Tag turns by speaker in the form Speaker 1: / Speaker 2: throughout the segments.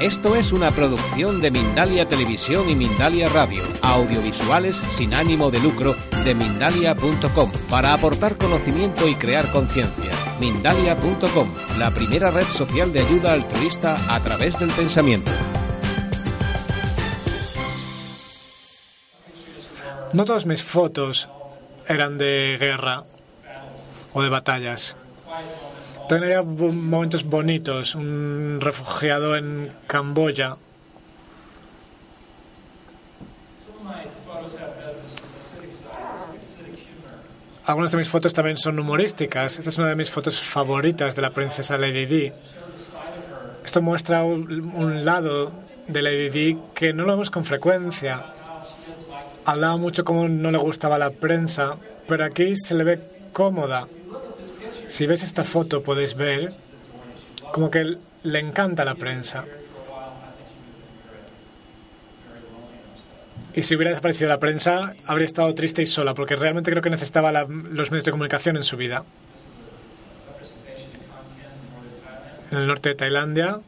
Speaker 1: Esto es una producción de Mindalia Televisión y Mindalia Radio, audiovisuales sin ánimo de lucro de mindalia.com, para aportar conocimiento y crear conciencia. Mindalia.com, la primera red social de ayuda altruista a través del pensamiento.
Speaker 2: No todas mis fotos eran de guerra o de batallas. Tenía momentos bonitos, un refugiado en Camboya. Algunas de mis fotos también son humorísticas. Esta es una de mis fotos favoritas de la princesa Lady Di. Esto muestra un, lado de Lady Di que no lo vemos con frecuencia. Hablaba mucho como no le gustaba la prensa, pero aquí se le ve cómoda. Si ves esta foto podéis ver como que le encanta la prensa. Y si hubiera desaparecido la prensa, habría estado triste y sola, porque realmente creo que necesitaba los medios de comunicación en su vida. En el norte de Tailandia.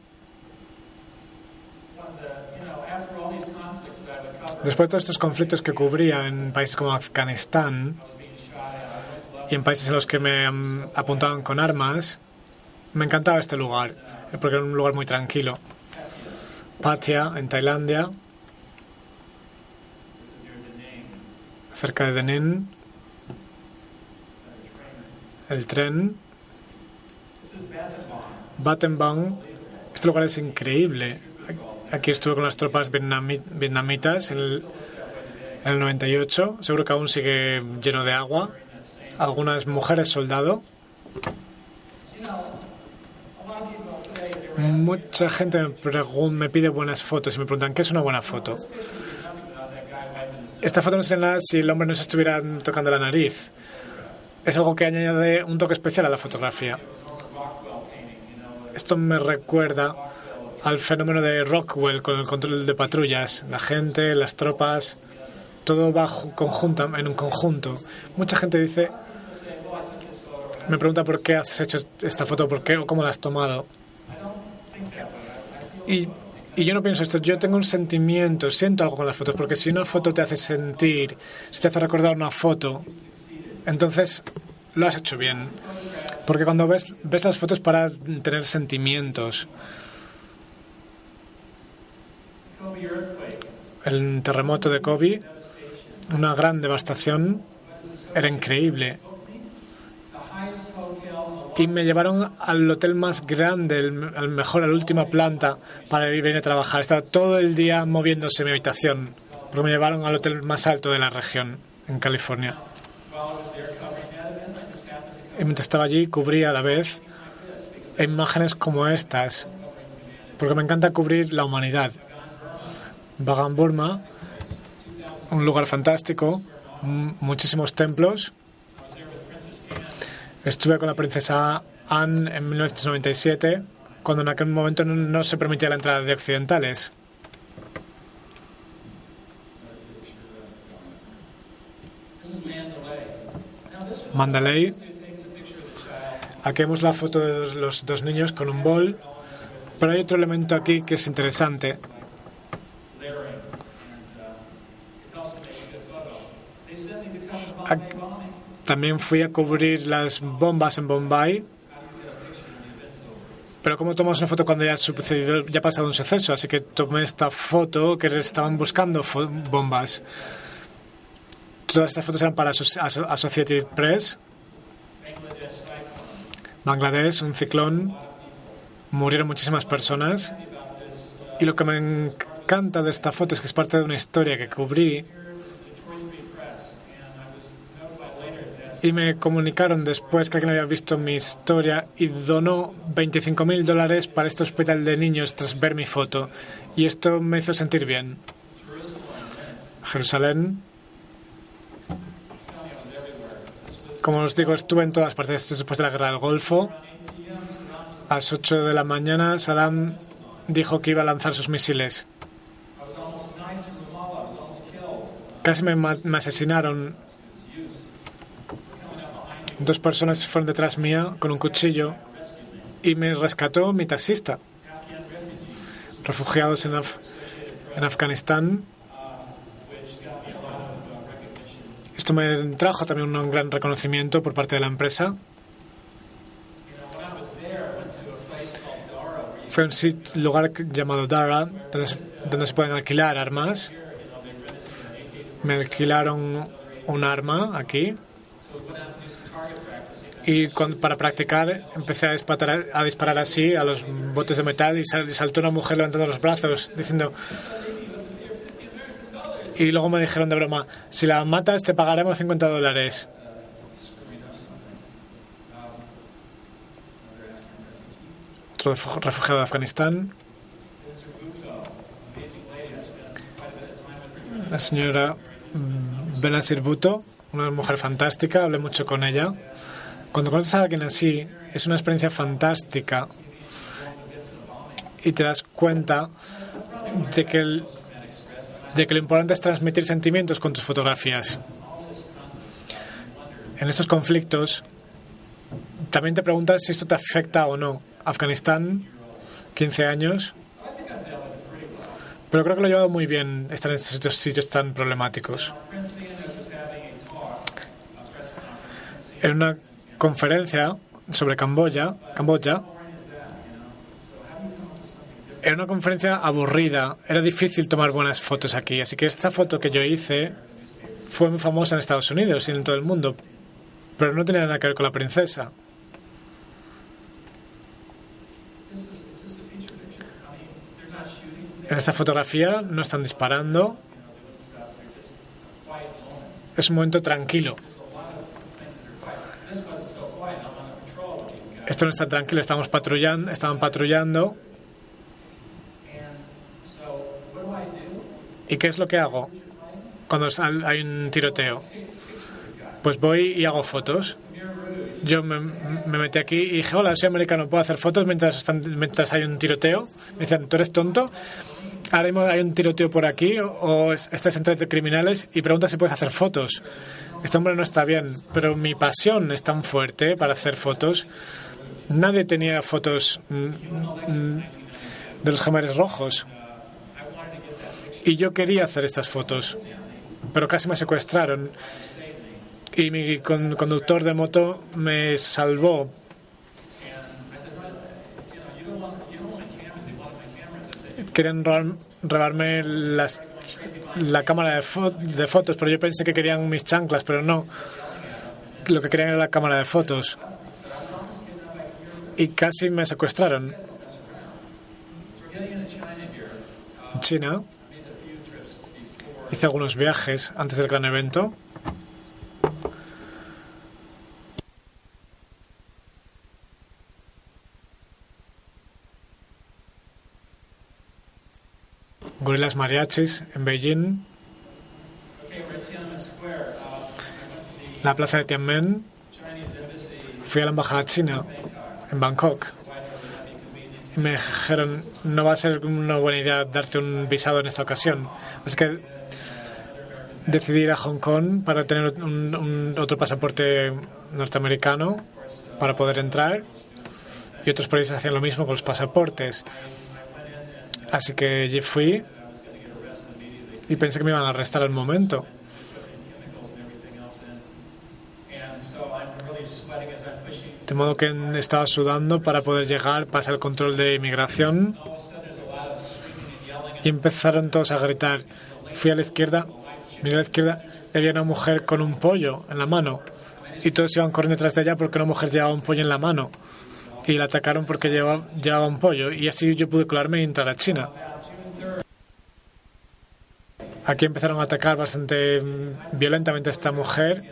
Speaker 2: Después de todos estos conflictos que cubría en países como Afganistán, y en países en los que me apuntaban con armas, me encantaba este lugar, porque era un lugar muy tranquilo. Patia, en Tailandia, cerca de Denin, el tren, Battambang. Este lugar es increíble. Aquí estuve con las tropas vietnamitas en el, en el 98. Seguro que aún sigue lleno de agua algunas mujeres soldado. Mucha gente me, pide buenas fotos y me preguntan, ¿qué es una buena foto? Esta foto no sería nada si el hombre no se estuviera tocando la nariz. Es algo que añade un toque especial a la fotografía. Esto me recuerda al fenómeno de Rockwell con el control de patrullas. La gente, las tropas, todo va conjunta, en un conjunto. Mucha gente dice me pregunta por qué has hecho esta foto, por qué o cómo la has tomado. Y, yo no pienso esto, yo tengo un sentimiento, siento algo con las fotos, porque si una foto te hace sentir, si te hace recordar una foto, entonces lo has hecho bien. Porque cuando ves, ves las fotos para tener sentimientos. El terremoto de Kobe, una gran devastación, era increíble y me llevaron al hotel más grande, al mejor, a la última planta, para ir a trabajar. Estaba todo el día moviéndose mi habitación, porque me llevaron al hotel más alto de la región, en California. Y mientras estaba allí, cubría a la vez imágenes como estas, porque me encanta cubrir la humanidad. Bagan Burma, un lugar fantástico, muchísimos templos Estuve con la princesa Anne en 1997, cuando en aquel momento no, se permitía la entrada de occidentales. Mandalay. Aquí vemos la foto de los dos niños con un bol, pero hay otro elemento aquí que es interesante. También fui a cubrir las bombas en Bombay. Pero ¿cómo tomas una foto cuando ya ha sucedido, ya ha pasado un suceso? Así que tomé esta foto que estaban buscando bombas. Todas estas fotos eran para Associated Press. Bangladesh, un ciclón. Murieron muchísimas personas. Y lo que me encanta de esta foto es que es parte de una historia que cubrí y me comunicaron después que alguien había visto mi historia y donó 25 mil dólares para este hospital de niños tras ver mi foto. Y esto me hizo sentir bien. Jerusalén. Como os digo, estuve en todas partes después de la guerra del Golfo. A las 8 de la mañana, Saddam dijo que iba a lanzar sus misiles. Casi me, me asesinaron Dos personas fueron detrás mía con un cuchillo y me rescató mi taxista. refugiados en, Af en Afganistán. Esto me trajo también un gran reconocimiento por parte de la empresa. Fue un lugar llamado Dara, donde donde se pueden alquilar armas. Me alquilaron un arma aquí. Y para practicar empecé a disparar, a disparar así a los botes de metal y, sal, y saltó una mujer levantando los brazos diciendo... Y luego me dijeron de broma, si la matas te pagaremos 50 dólares. Otro refugiado de Afganistán. La señora Benazir Bhutto, una mujer fantástica, hablé mucho con ella. Cuando conoces a alguien así, es una experiencia fantástica y te das cuenta de que, el, de que lo importante es transmitir sentimientos con tus fotografías. En estos conflictos, también te preguntas si esto te afecta o no. Afganistán, 15 años. Pero creo que lo he llevado muy bien estar en estos sitios tan problemáticos. En una conferencia sobre Camboya, Camboya, era una conferencia aburrida, era difícil tomar buenas fotos aquí, así que esta foto que yo hice fue muy famosa en Estados Unidos y en todo el mundo, pero no tenía nada que ver con la princesa. En esta fotografía no están disparando, es un momento tranquilo. Esto no está tranquilo, estamos patrullando, estaban patrullando. ¿Y qué es lo que hago cuando hay un tiroteo? Pues voy y hago fotos. Yo me, me metí aquí y dije, hola, soy americano, ¿puedo hacer fotos mientras, están, mientras hay un tiroteo? Me dicen, ¿tú eres tonto? Ahora mismo hay un tiroteo por aquí o estás entre criminales y preguntas si puedes hacer fotos. Este hombre no está bien, pero mi pasión es tan fuerte para hacer fotos Nadie tenía fotos mm, mm, de los jamares rojos. Y yo quería hacer estas fotos, pero casi me secuestraron. Y mi conductor de moto me salvó. Querían robarme las, la cámara de, de fotos, pero yo pensé que querían mis chanclas, pero no. Lo que querían era la cámara de fotos y casi me secuestraron. China hice algunos viajes antes del gran evento. Gorilas Mariachis en Beijing. La plaza de Tiananmen. Fui a la embajada china en Bangkok. Me dijeron, no va a ser una buena idea darte un visado en esta ocasión. Así que decidí ir a Hong Kong para tener un, otro pasaporte norteamericano para poder entrar. Y otros países hacían lo mismo con los pasaportes. Así que fui y pensé que me iban a arrestar al momento. De modo que estaba sudando para poder llegar, pasar el control de inmigración. Y empezaron todos a gritar. Fui a la izquierda, miré a la izquierda había una mujer con un pollo en la mano. Y todos iban corriendo detrás de ella porque una mujer llevaba un pollo en la mano. Y la atacaron porque llevaba, llevaba un pollo. Y así yo pude colarme y entrar a China. Aquí empezaron a atacar bastante mm, violentamente a esta mujer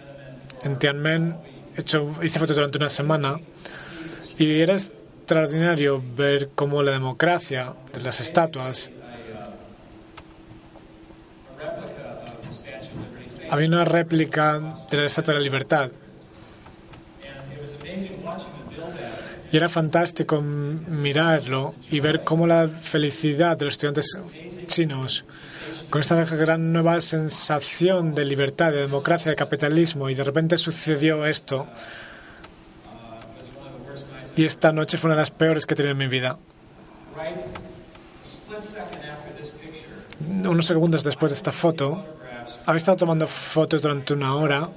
Speaker 2: en Tianmen hecho, hice fotos durante una semana y era extraordinario ver cómo la democracia de las estatuas había una réplica de la Estatua de la Libertad. Y era fantástico mirarlo y ver cómo la felicidad de los estudiantes chinos con esta gran nueva sensación de libertad, de democracia, de capitalismo, y de repente sucedió esto. Y esta noche fue una de las peores que he tenido en mi vida. Unos segundos después de esta foto, había estado tomando fotos durante una hora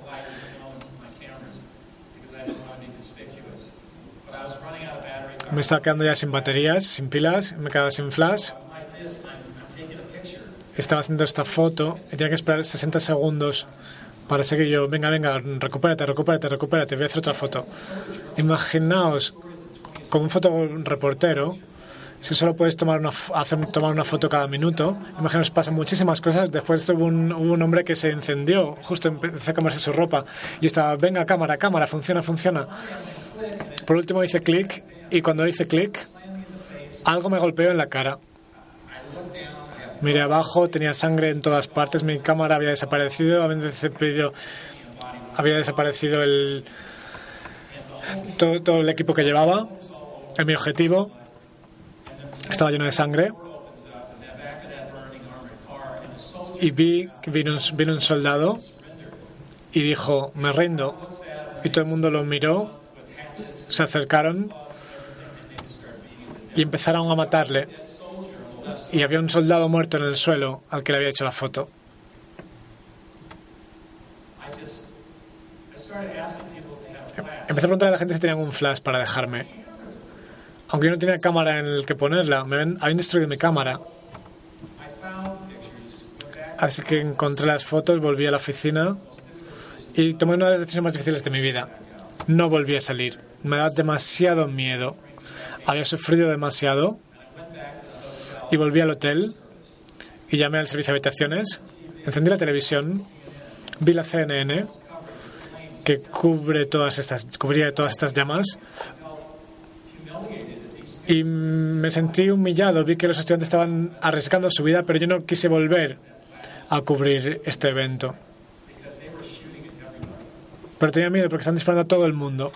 Speaker 2: me estaba quedando ya sin baterías, sin pilas, me quedaba sin flash. Estaba haciendo esta foto y tenía que esperar 60 segundos para seguir yo, venga, venga, recupérate, recupérate, recupérate, voy a hacer otra foto. Imaginaos, como un fotoreportero, si solo puedes tomar una, hacer, tomar una foto cada minuto, imaginaos, pasan muchísimas cosas. Después hubo un, hubo un hombre que se encendió, justo empezó a comerse su ropa y estaba, venga, cámara, cámara, funciona, funciona. Por último hice clic y cuando hice clic, algo me golpeó en la cara. Miré abajo, tenía sangre en todas partes, mi cámara había desaparecido, había desaparecido, había desaparecido el, todo, todo el equipo que llevaba, en mi objetivo, estaba lleno de sangre. Y vi que vino, vino un soldado y dijo, me rindo. Y todo el mundo lo miró, se acercaron y empezaron a matarle. Y había un soldado muerto en el suelo al que le había hecho la foto. Empecé a preguntarle a la gente si tenían un flash para dejarme. Aunque yo no tenía cámara en el que ponerla, me habían destruido mi cámara. Así que encontré las fotos, volví a la oficina y tomé una de las decisiones más difíciles de mi vida. No volví a salir. Me da demasiado miedo. Había sufrido demasiado y volví al hotel y llamé al servicio de habitaciones, encendí la televisión, vi la CNN que cubre todas estas, cubría todas estas llamas y me sentí humillado. Vi que los estudiantes estaban arriesgando su vida, pero yo no quise volver a cubrir este evento. Pero tenía miedo porque están disparando a todo el mundo.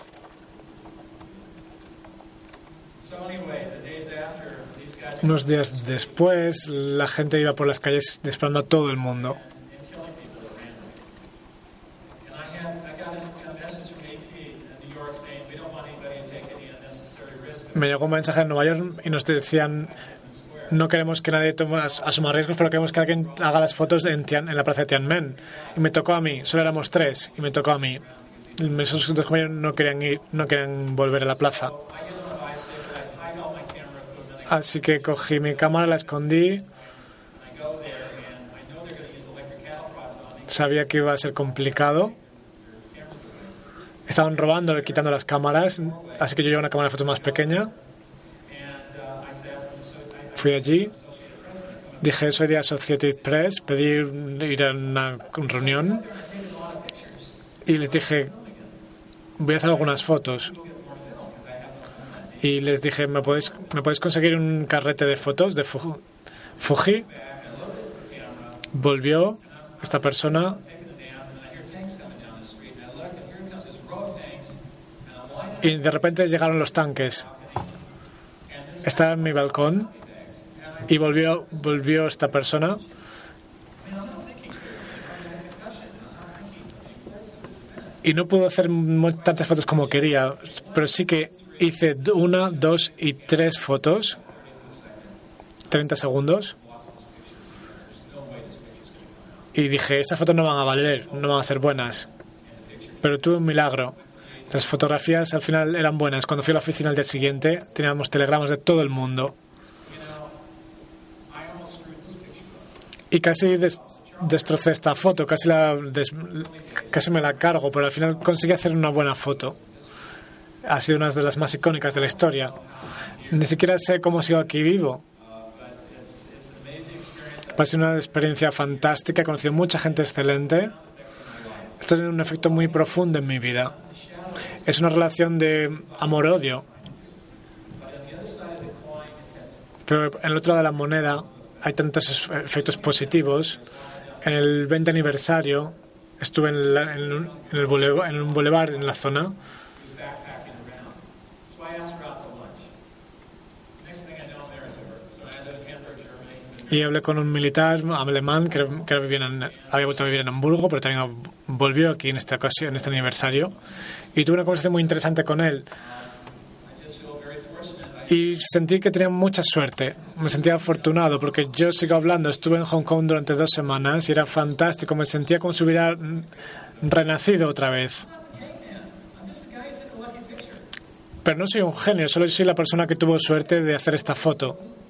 Speaker 2: Unos días después, la gente iba por las calles disparando a todo el mundo. Me llegó un mensaje de Nueva York y nos decían no queremos que nadie tome, asuma riesgos, pero queremos que alguien haga las fotos en, en la plaza de Tiananmen. Y me tocó a mí, solo éramos tres, y me tocó a mí. Mis otros compañeros no querían ir, no querían volver a la plaza. Así que cogí mi cámara, la escondí. Sabía que iba a ser complicado. Estaban robando, quitando las cámaras, así que yo llevo una cámara de fotos más pequeña. Fui allí, dije soy de Associated Press, pedí ir a una reunión y les dije voy a hacer algunas fotos y les dije, ¿me podéis, ¿me podéis conseguir un carrete de fotos de Fuji? Volvió esta persona y de repente llegaron los tanques. Estaba en mi balcón y volvió, volvió esta persona. Y no pudo hacer tantas fotos como quería, pero sí que hice una, dos y tres fotos, 30 segundos, y dije, estas fotos no van a valer, no van a ser buenas. Pero tuve un milagro. Las fotografías al final eran buenas. Cuando fui a la oficina al día siguiente, teníamos telegramas de todo el mundo. Y casi destrocé esta foto, casi, la casi me la cargo, pero al final conseguí hacer una buena foto ha sido una de las más icónicas de la historia. Ni siquiera sé cómo sigo aquí vivo. Ha sido una experiencia fantástica, he conocido mucha gente excelente. Esto tiene un efecto muy profundo en mi vida. Es una relación de amor-odio. Pero en el otro lado de la moneda hay tantos efectos positivos. En el 20 aniversario estuve en, en, en un boulevard en la zona y hablé con un militar alemán que, que había vuelto a vivir en Hamburgo, pero también volvió aquí en esta ocasión, en este aniversario, y tuve una conversación muy interesante con él. Y sentí que tenía mucha suerte. Me sentía afortunado porque yo sigo hablando. Estuve en Hong Kong durante dos semanas y era fantástico. Me sentía como si hubiera renacido otra vez. Pero no soy un genio, solo soy la persona que tuvo suerte de hacer esta foto.